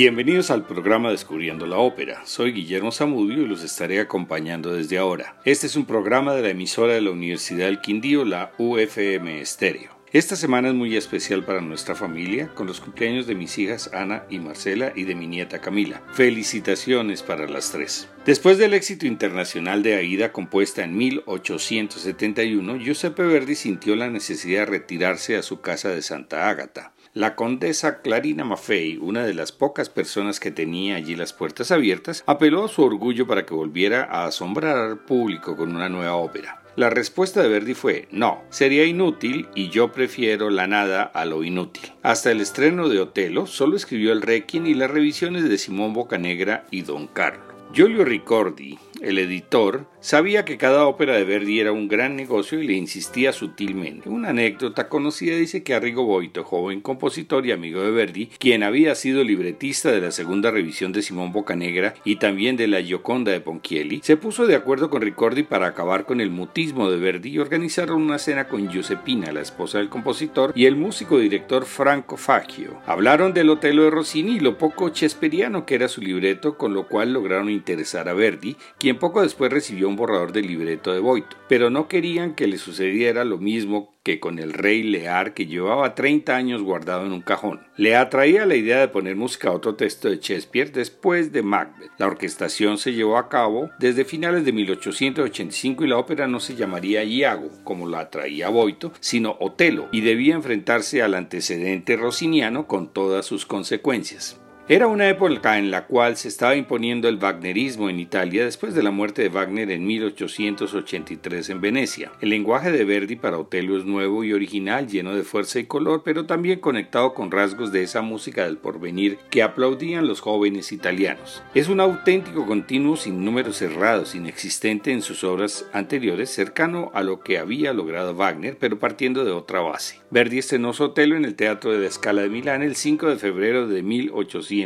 Bienvenidos al programa Descubriendo la Ópera. Soy Guillermo Zamudio y los estaré acompañando desde ahora. Este es un programa de la emisora de la Universidad del Quindío, la UFM Estéreo. Esta semana es muy especial para nuestra familia, con los cumpleaños de mis hijas Ana y Marcela y de mi nieta Camila. Felicitaciones para las tres. Después del éxito internacional de Aida, compuesta en 1871, Giuseppe Verdi sintió la necesidad de retirarse a su casa de Santa Ágata. La condesa Clarina Maffei, una de las pocas personas que tenía allí las puertas abiertas, apeló a su orgullo para que volviera a asombrar al público con una nueva ópera. La respuesta de Verdi fue no, sería inútil y yo prefiero la nada a lo inútil. Hasta el estreno de Otelo solo escribió el Requiem y las revisiones de Simón Bocanegra y Don Carlo. Giulio Ricordi, el editor, sabía que cada ópera de Verdi era un gran negocio y le insistía sutilmente. Una anécdota conocida dice que Arrigo Boito, joven compositor y amigo de Verdi, quien había sido libretista de la segunda revisión de Simón Bocanegra y también de la Gioconda de Ponchielli, se puso de acuerdo con Ricordi para acabar con el mutismo de Verdi y organizaron una cena con Giuseppina, la esposa del compositor, y el músico director Franco Facchio. Hablaron del Otelo de Rossini y lo poco chesperiano que era su libreto, con lo cual lograron interesar a Verdi, quien poco después recibió un borrador del libreto de Boito. Pero no querían que le sucediera lo mismo que con el rey Lear que llevaba 30 años guardado en un cajón. Le atraía la idea de poner música a otro texto de Shakespeare después de Macbeth. La orquestación se llevó a cabo desde finales de 1885 y la ópera no se llamaría Iago, como la traía Boito, sino Otelo, y debía enfrentarse al antecedente rossiniano con todas sus consecuencias. Era una época en la cual se estaba imponiendo el Wagnerismo en Italia después de la muerte de Wagner en 1883 en Venecia. El lenguaje de Verdi para Otello es nuevo y original, lleno de fuerza y color, pero también conectado con rasgos de esa música del porvenir que aplaudían los jóvenes italianos. Es un auténtico continuo sin números cerrados, inexistente en sus obras anteriores, cercano a lo que había logrado Wagner, pero partiendo de otra base. Verdi estrenó su Otello en el Teatro de la Scala de Milán el 5 de febrero de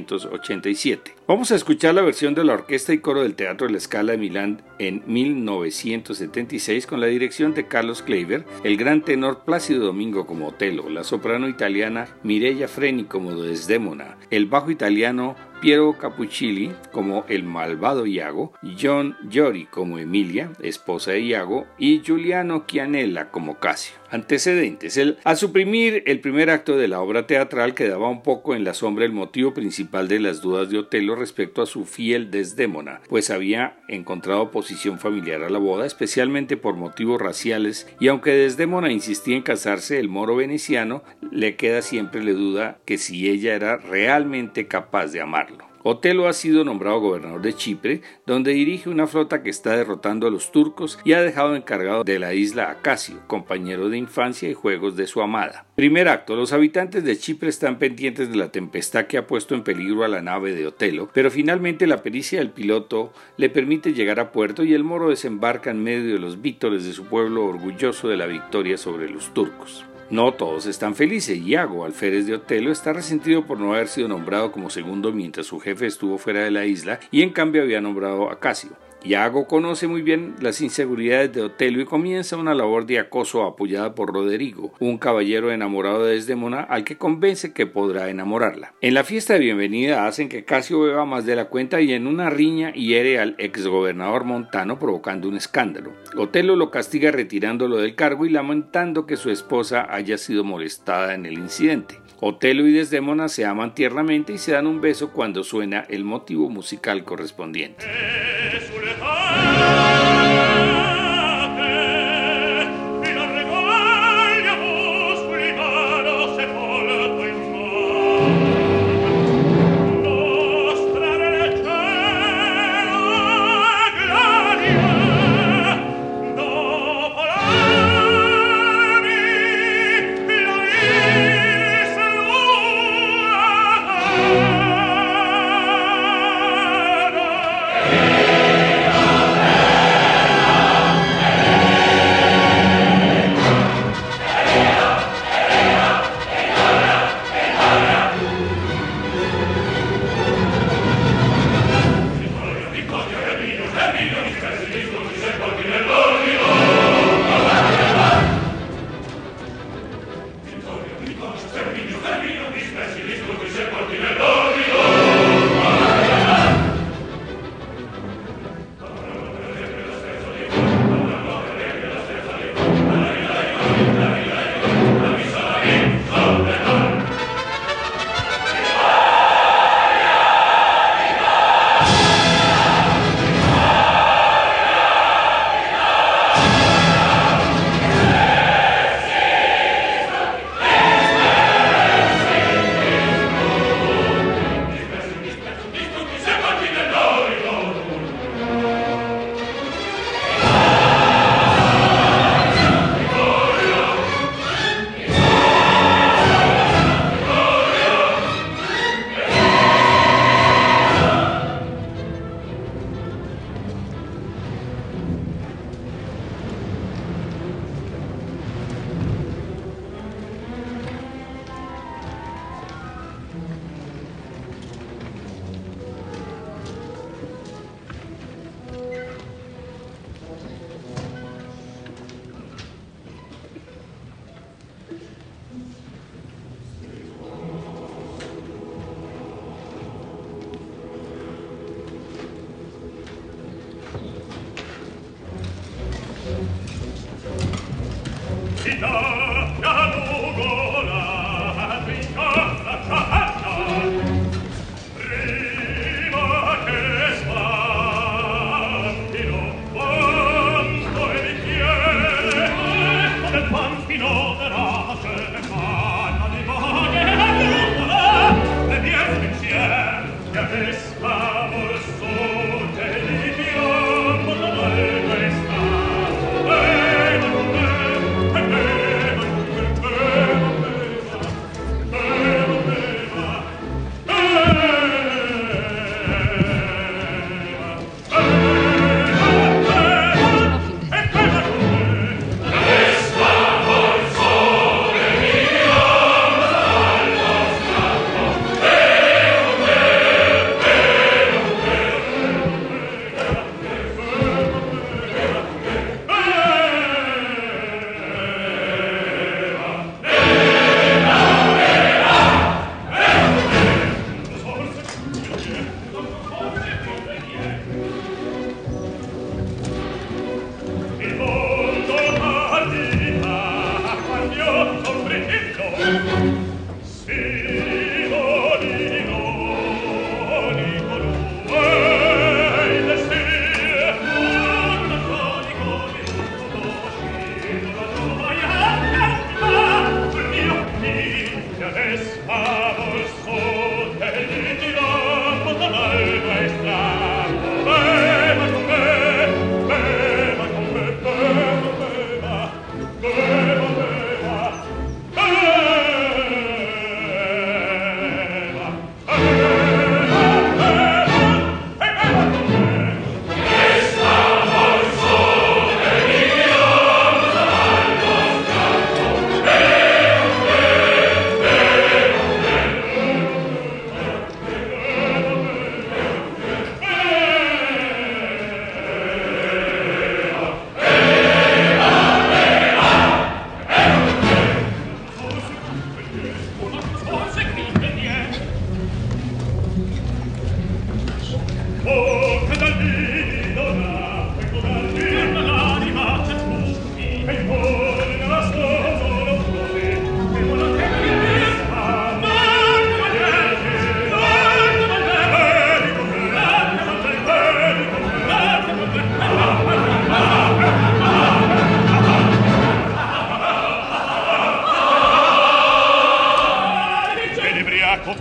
1800 Vamos a escuchar la versión de la orquesta y coro del Teatro de la Scala de Milán en 1976 con la dirección de Carlos Kleiber, el gran tenor Plácido Domingo como Otelo, la soprano italiana Mireia Freni como Desdémona, el bajo italiano Piero Capuccilli como el malvado Iago, John Giori como Emilia, esposa de Iago, y Giuliano Chianella como Casio. Antecedentes. al suprimir el primer acto de la obra teatral quedaba un poco en la sombra el motivo principal de las dudas de Otelo respecto a su fiel Desdémona, pues había encontrado oposición familiar a la boda, especialmente por motivos raciales, y aunque Desdémona insistía en casarse, el moro veneciano le queda siempre la duda que si ella era realmente capaz de amarlo. Otelo ha sido nombrado gobernador de Chipre, donde dirige una flota que está derrotando a los turcos y ha dejado encargado de la isla a Casio, compañero de infancia y juegos de su amada. Primer acto. Los habitantes de Chipre están pendientes de la tempestad que ha puesto en peligro a la nave de Otelo, pero finalmente la pericia del piloto le permite llegar a puerto y el moro desembarca en medio de los vítores de su pueblo orgulloso de la victoria sobre los turcos. No todos están felices. Iago, alférez de Otelo, está resentido por no haber sido nombrado como segundo mientras su jefe estuvo fuera de la isla y en cambio había nombrado a Casio. Iago conoce muy bien las inseguridades de Otelo y comienza una labor de acoso apoyada por Roderigo, un caballero enamorado de Desdemona al que convence que podrá enamorarla. En la fiesta de bienvenida hacen que Casio beba más de la cuenta y en una riña hiere al exgobernador montano provocando un escándalo. Otelo lo castiga retirándolo del cargo y lamentando que su esposa haya sido molestada en el incidente. Otelo y Desdemona se aman tiernamente y se dan un beso cuando suena el motivo musical correspondiente. Música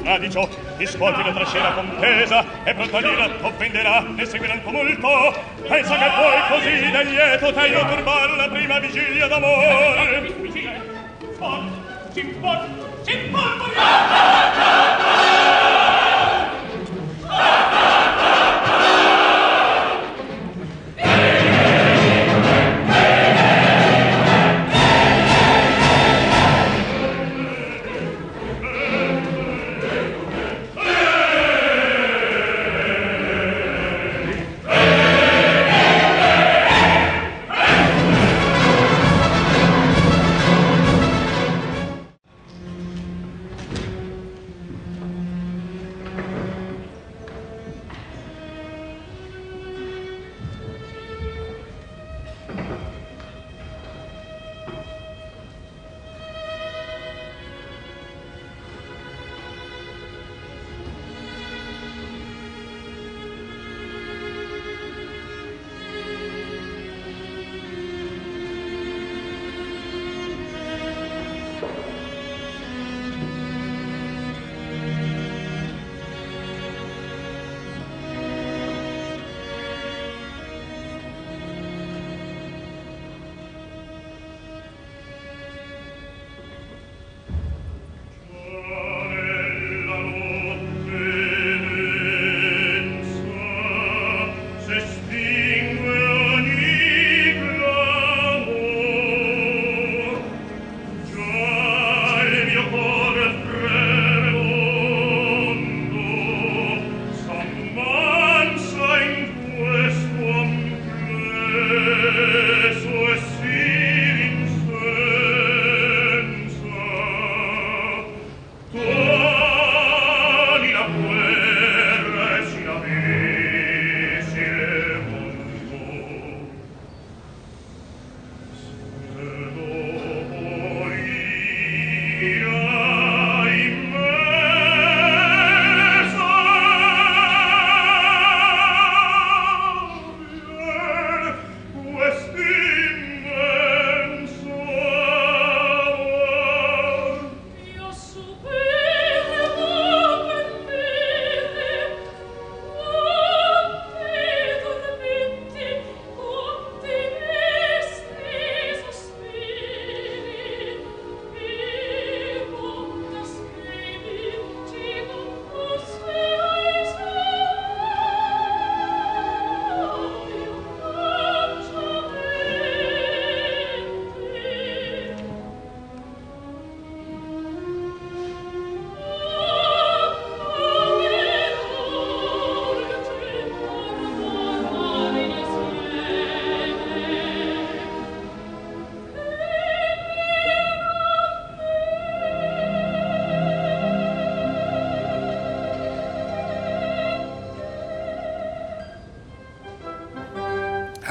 tradicio ti scuoti la trascena contesa e pronta lira t'offenderà ne seguirà il tumulto pensa che poi così del lieto te io turbar la prima vigilia d'amore vigilia cimpol cimpol cimpol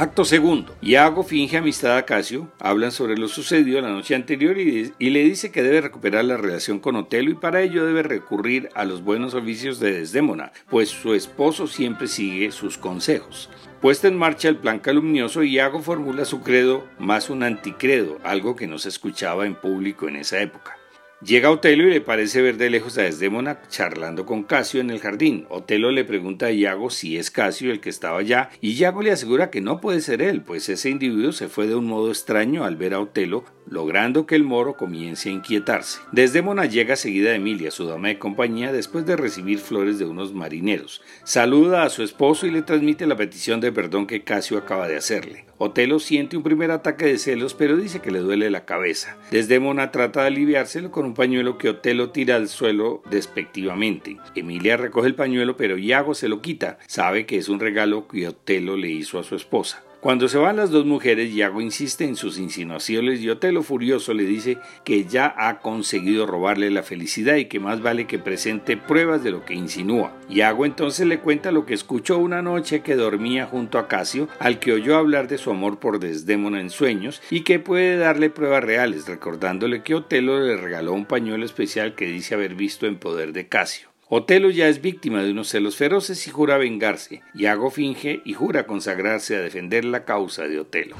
Acto segundo. Iago finge amistad a Casio, hablan sobre lo sucedido la noche anterior y, le dice que debe recuperar la relación con Otelo y para ello debe recurrir a los buenos oficios de Desdémona, pues su esposo siempre sigue sus consejos. Puesta en marcha el plan calumnioso, Iago formula su credo más un anticredo, algo que no se escuchaba en público en esa época. Llega Otelo y le parece ver de lejos a Desdémona charlando con Casio en el jardín. Otelo le pregunta a Iago si es Casio el que estaba allá y Iago le asegura que no puede ser él, pues ese individuo se fue de un modo extraño al ver a Otelo, logrando que el moro comience a inquietarse. Desdémona llega seguida de Emilia, su dama de compañía, después de recibir flores de unos marineros. Saluda a su esposo y le transmite la petición de perdón que Casio acaba de hacerle. Otelo siente un primer ataque de celos, pero dice que le duele la cabeza. Desdémona trata de aliviárselo con un pañuelo que Otelo tira al suelo despectivamente. Emilia recoge el pañuelo, pero Iago se lo quita. Sabe que es un regalo que Otelo le hizo a su esposa. Cuando se van las dos mujeres, Yago insiste en sus insinuaciones y Otelo furioso le dice que ya ha conseguido robarle la felicidad y que más vale que presente pruebas de lo que insinúa. Yago entonces le cuenta lo que escuchó una noche que dormía junto a Casio, al que oyó hablar de su amor por Desdémona en sueños y que puede darle pruebas reales, recordándole que Otelo le regaló un pañuelo especial que dice haber visto en poder de Casio. Otelo ya es víctima de unos celos feroces y jura vengarse. Iago finge y jura consagrarse a defender la causa de Otelo.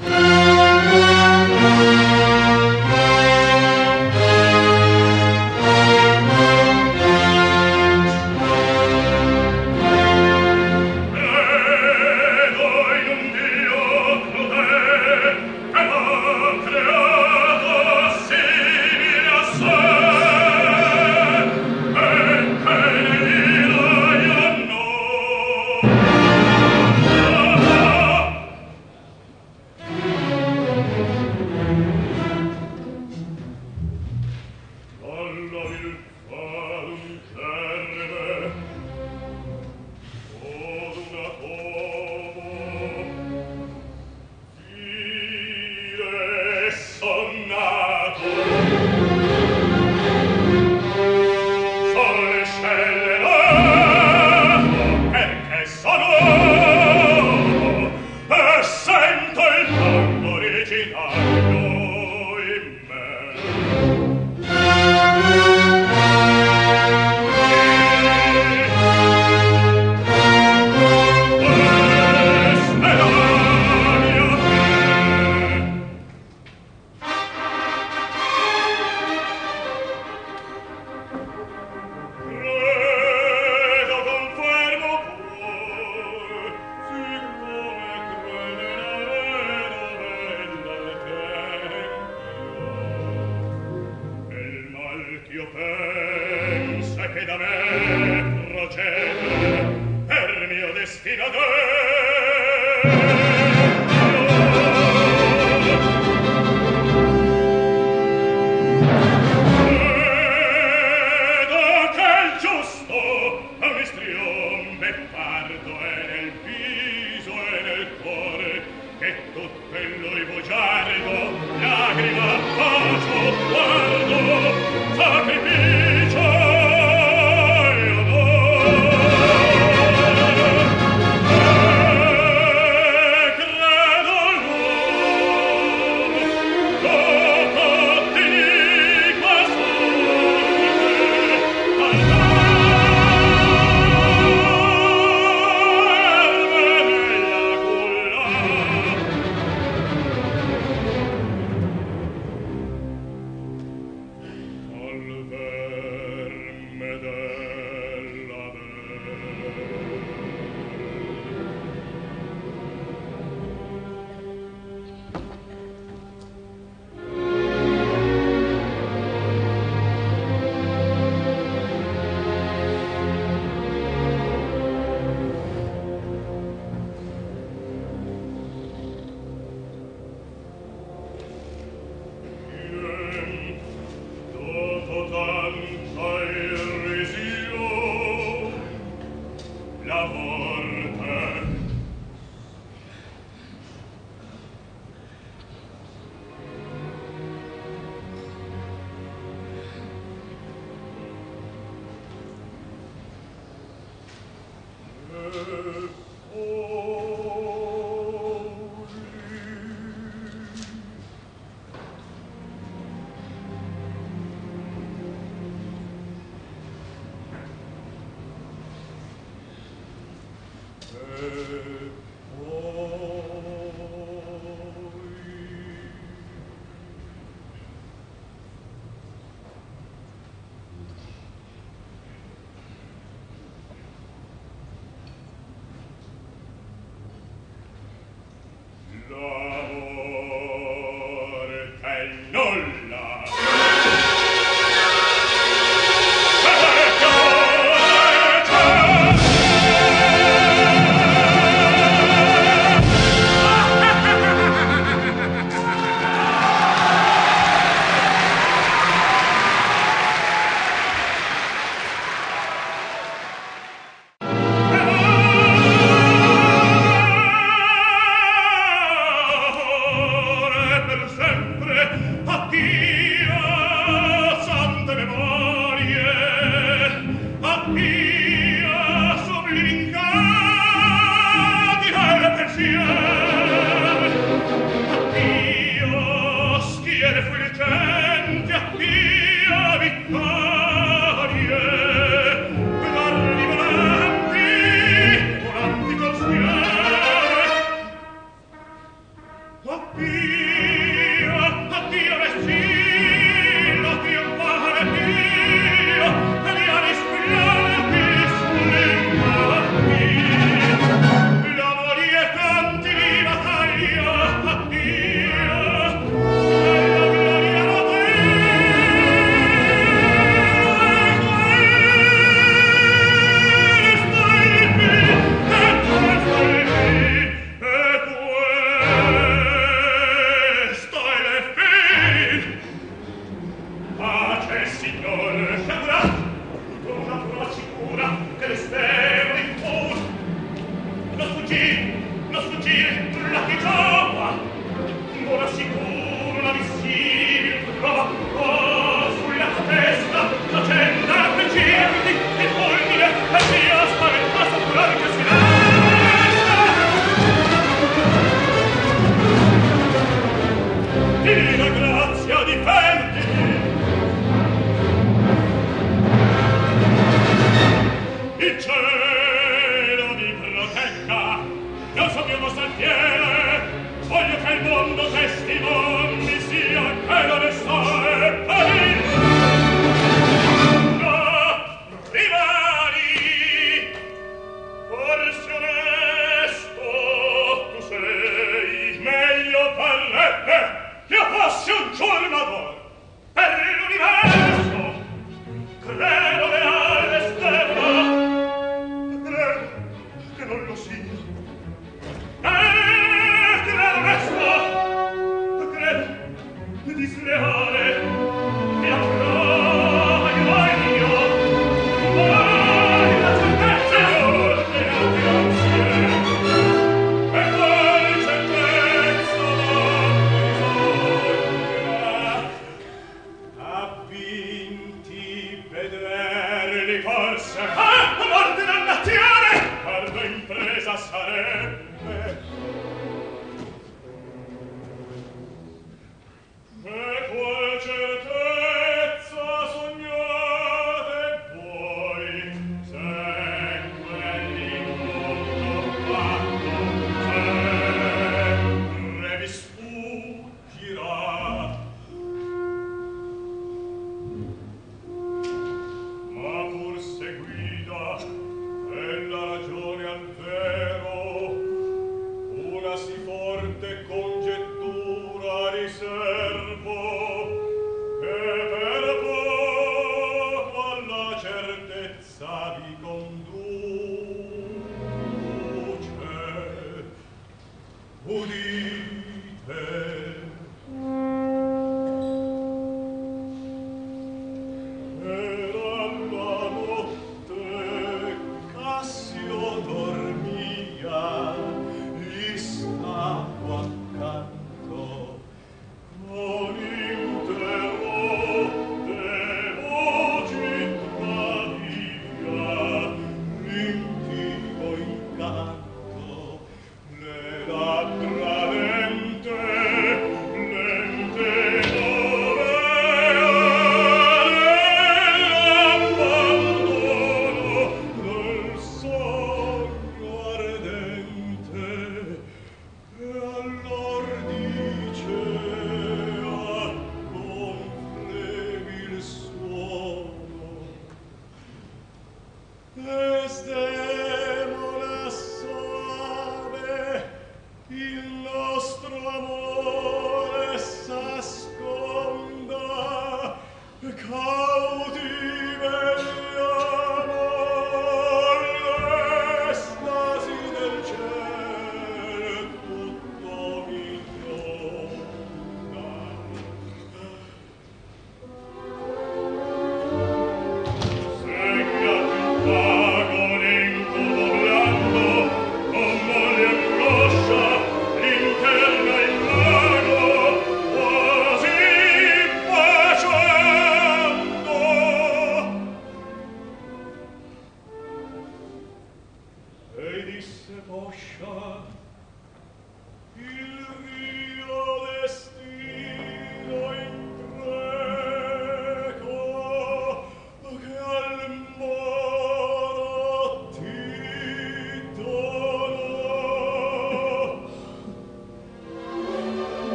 Would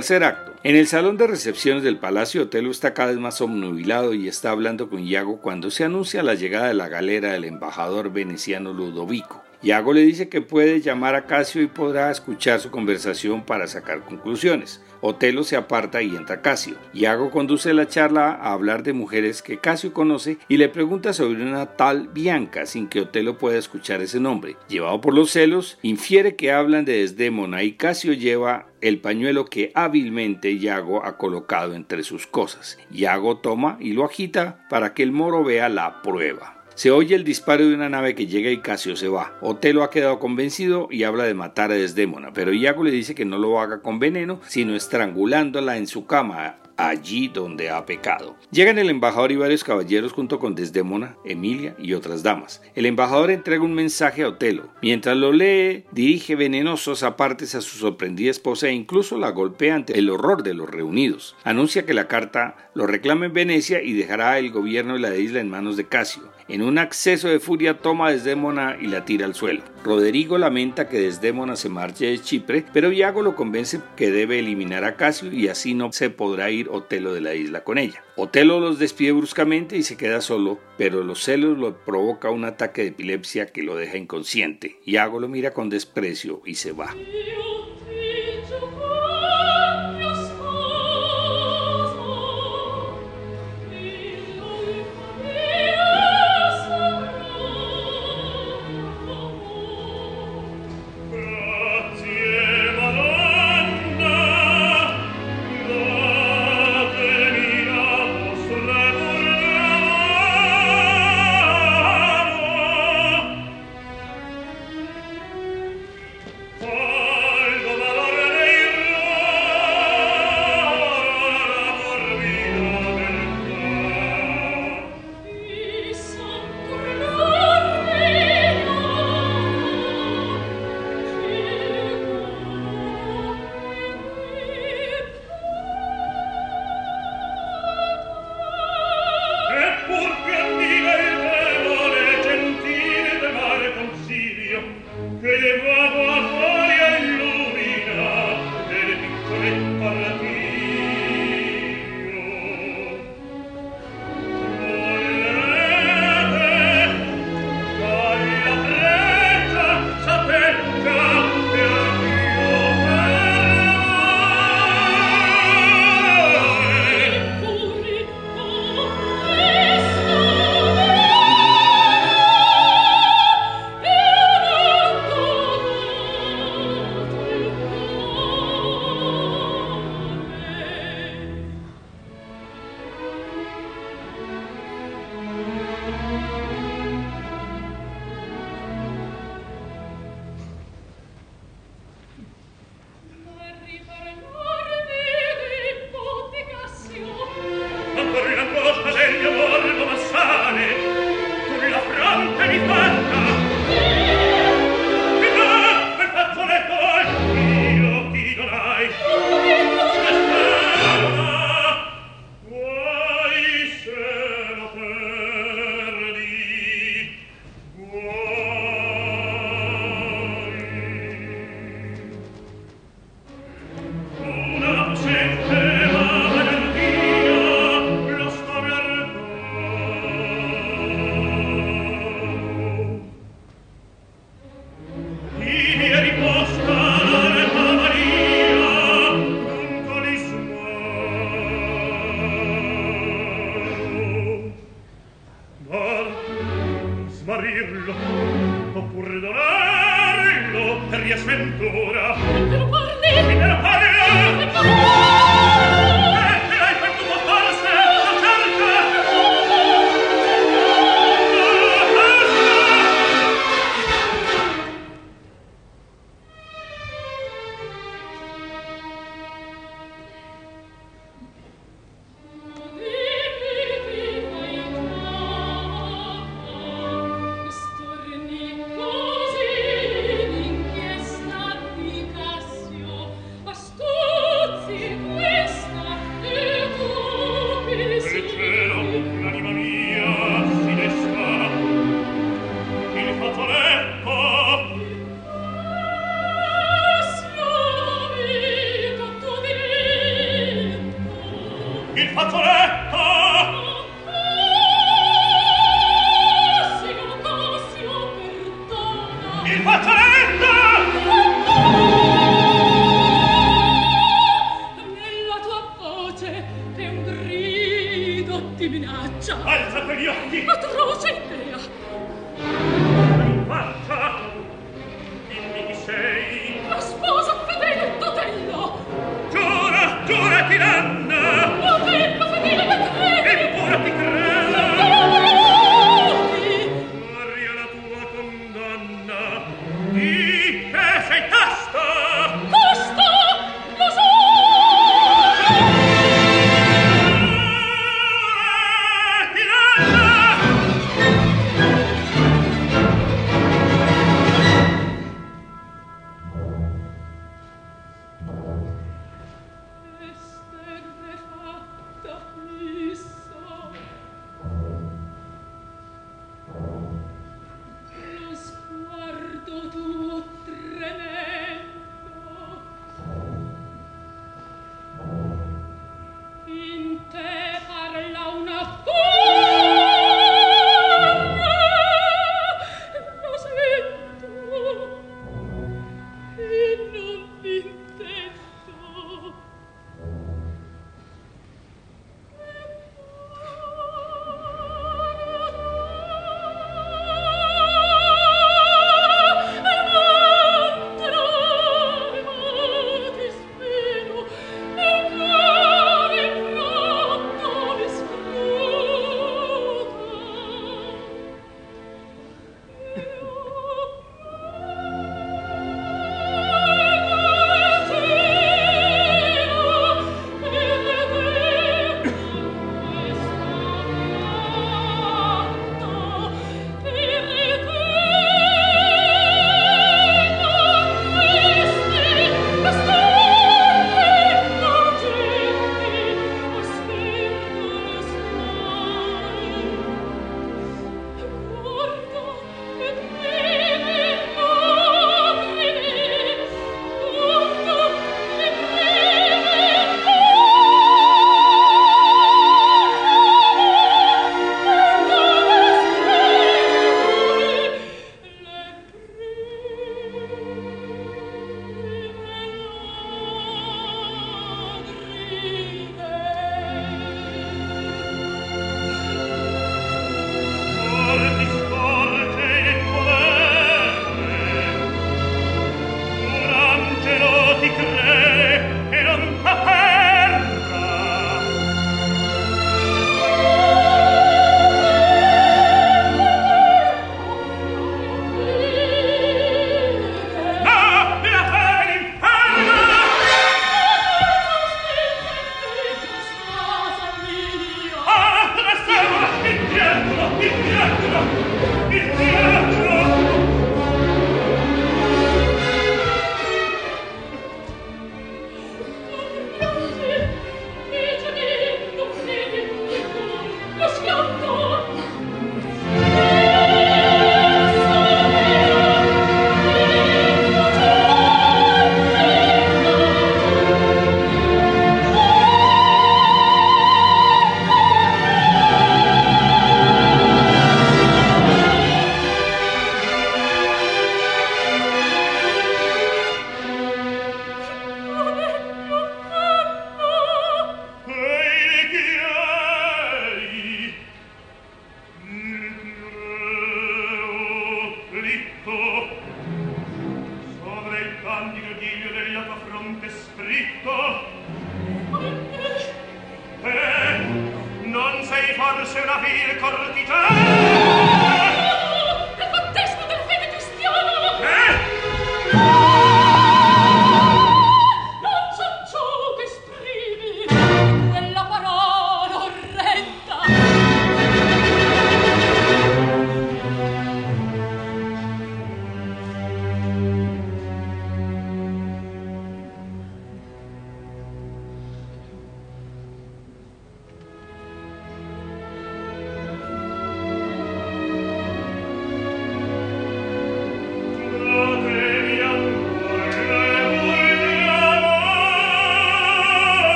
Tercer acto. En el salón de recepciones del Palacio Otelo está cada vez más obnubilado y está hablando con Iago cuando se anuncia la llegada de la galera del embajador veneciano Ludovico. Iago le dice que puede llamar a Casio y podrá escuchar su conversación para sacar conclusiones. Otelo se aparta y entra Casio. Iago conduce la charla a hablar de mujeres que Casio conoce y le pregunta sobre una tal Bianca sin que Otelo pueda escuchar ese nombre. Llevado por los celos, infiere que hablan de Desdémona y Casio lleva el pañuelo que hábilmente Iago ha colocado entre sus cosas. Iago toma y lo agita para que el moro vea la prueba. Se oye el disparo de una nave que llega y Casio se va. Otelo ha quedado convencido y habla de matar a Desdémona, pero Iago le dice que no lo haga con veneno, sino estrangulándola en su cama allí donde ha pecado. Llegan el embajador y varios caballeros junto con Desdémona, Emilia y otras damas. El embajador entrega un mensaje a Otelo. Mientras lo lee, dirige venenosos apartes a su sorprendida esposa e incluso la golpea ante el horror de los reunidos. Anuncia que la carta lo reclama en Venecia y dejará el gobierno de la isla en manos de Casio. En un acceso de furia toma a Desdémona y la tira al suelo. Roderigo lamenta que Desdémona se marche de Chipre, pero Iago lo convence que debe eliminar a Casio y así no se podrá ir Otelo de la isla con ella. Otelo los despide bruscamente y se queda solo, pero los celos lo provoca un ataque de epilepsia que lo deja inconsciente. Iago lo mira con desprecio y se va.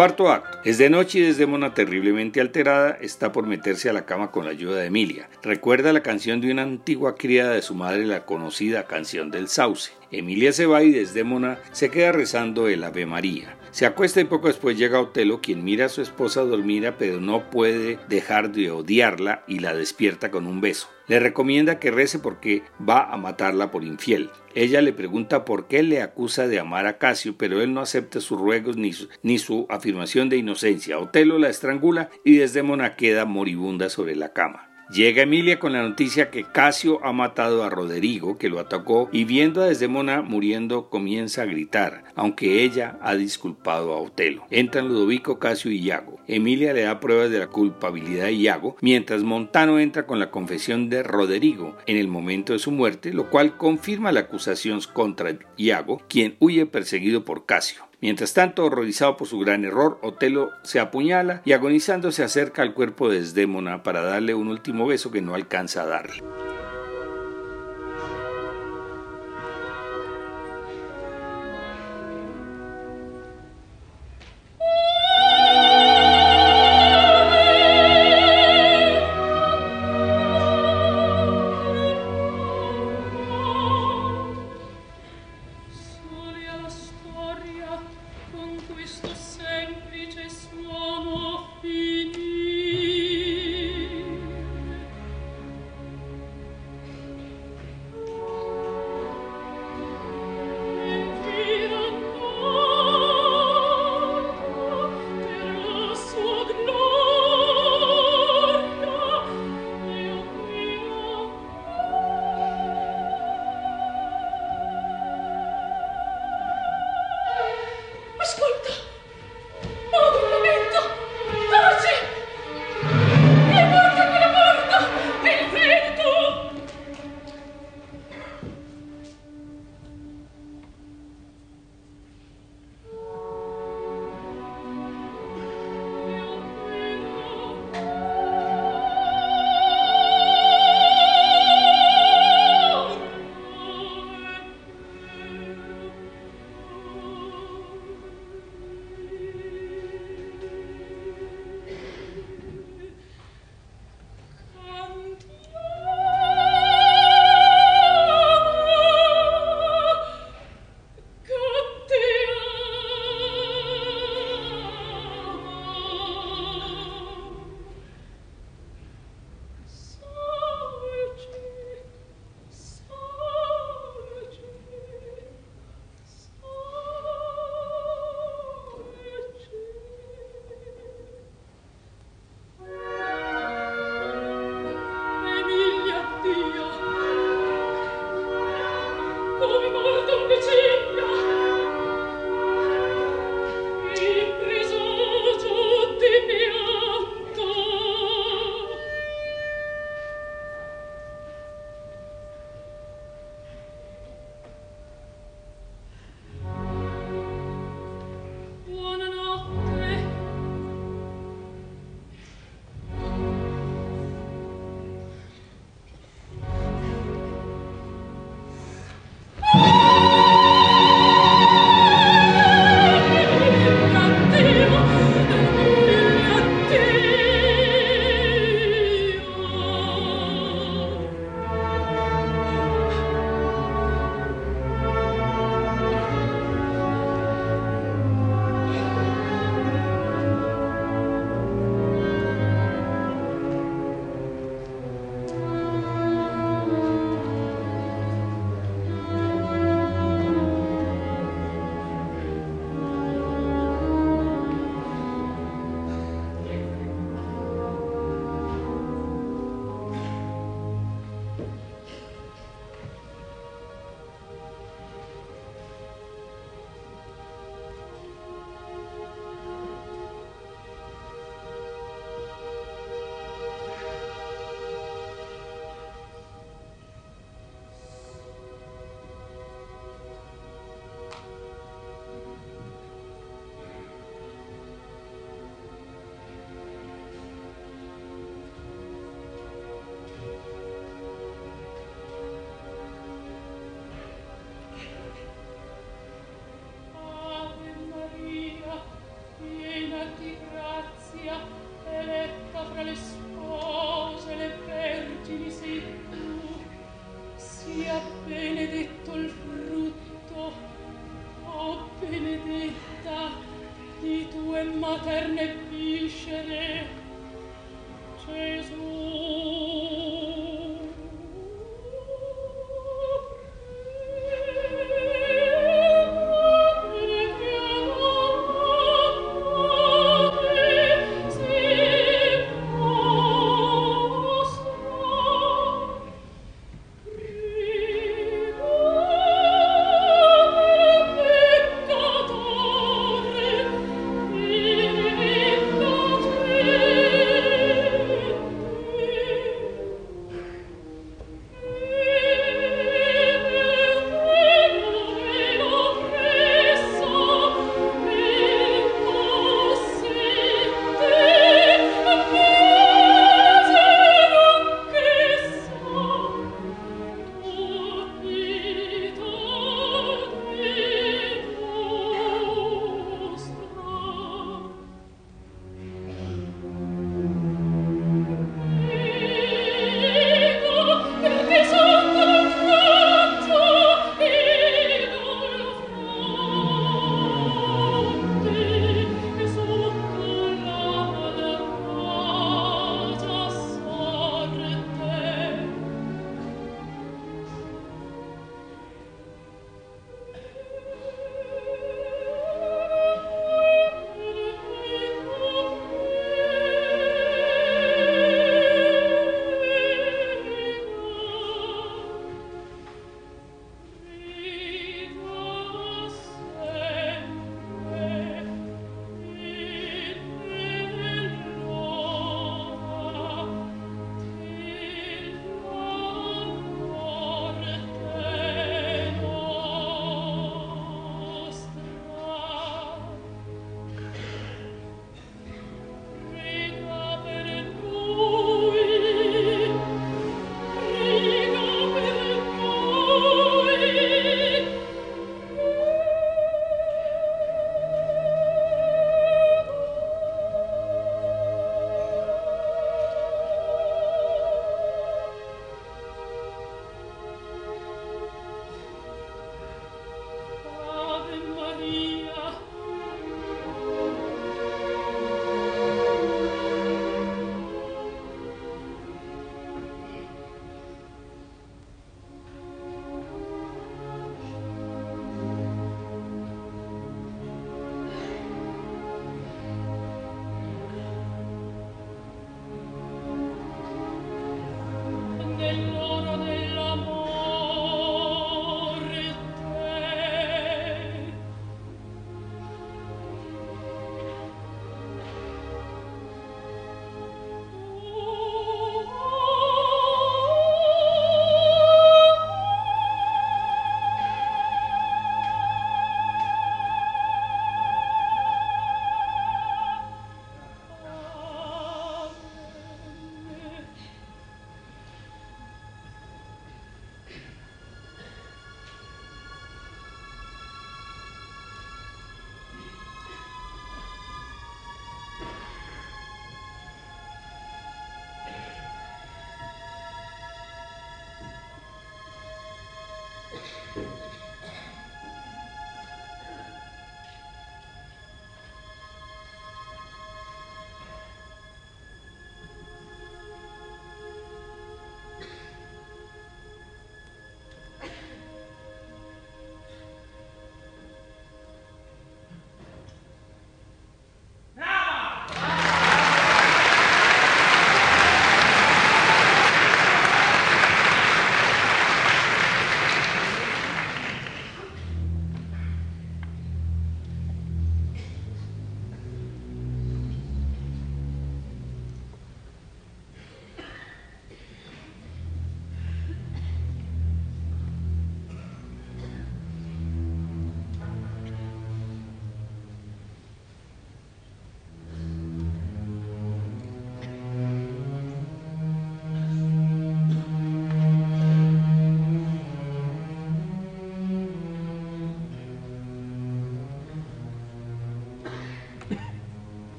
Cuarto acto. Es de noche y Desdémona, terriblemente alterada, está por meterse a la cama con la ayuda de Emilia. Recuerda la canción de una antigua criada de su madre, la conocida canción del sauce. Emilia se va y Desdémona se queda rezando el Ave María. Se acuesta y poco después llega Otelo, quien mira a su esposa dormida, pero no puede dejar de odiarla y la despierta con un beso. Le recomienda que rece porque va a matarla por infiel. Ella le pregunta por qué le acusa de amar a Casio, pero él no acepta sus ruegos ni su, afirmación de inocencia. Otelo la estrangula y Desdémona queda moribunda sobre la cama. Llega Emilia con la noticia que Casio ha matado a Roderigo, que lo atacó, y viendo a Desdemona muriendo comienza a gritar, aunque ella ha disculpado a Otelo. Entran Ludovico, Casio y Iago. Emilia le da pruebas de la culpabilidad de Iago, mientras Montano entra con la confesión de Roderigo en el momento de su muerte, lo cual confirma la acusación contra Iago, quien huye perseguido por Casio. Mientras tanto, horrorizado por su gran error, Otelo se apuñala y agonizando se acerca al cuerpo de Desdémona para darle un último beso que no alcanza a darle.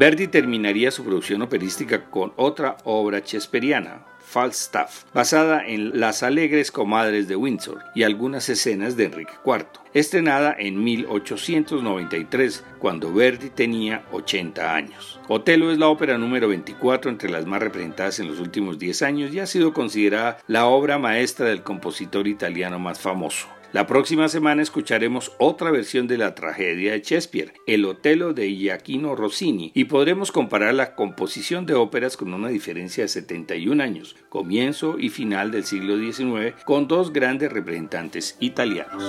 Verdi terminaría su producción operística con otra obra shakespeariana, Falstaff, basada en Las alegres comadres de Windsor y algunas escenas de Enrique IV, estrenada en 1893, cuando Verdi tenía 80 años. Otelo es la ópera número 24 entre las más representadas en los últimos 10 años y ha sido considerada la obra maestra del compositor italiano más famoso. La próxima semana escucharemos otra versión de la tragedia de Shakespeare, El Otelo de Giacomo Rossini, y podremos comparar la composición de óperas con una diferencia de 71 años, comienzo y final del siglo XIX, con dos grandes representantes italianos.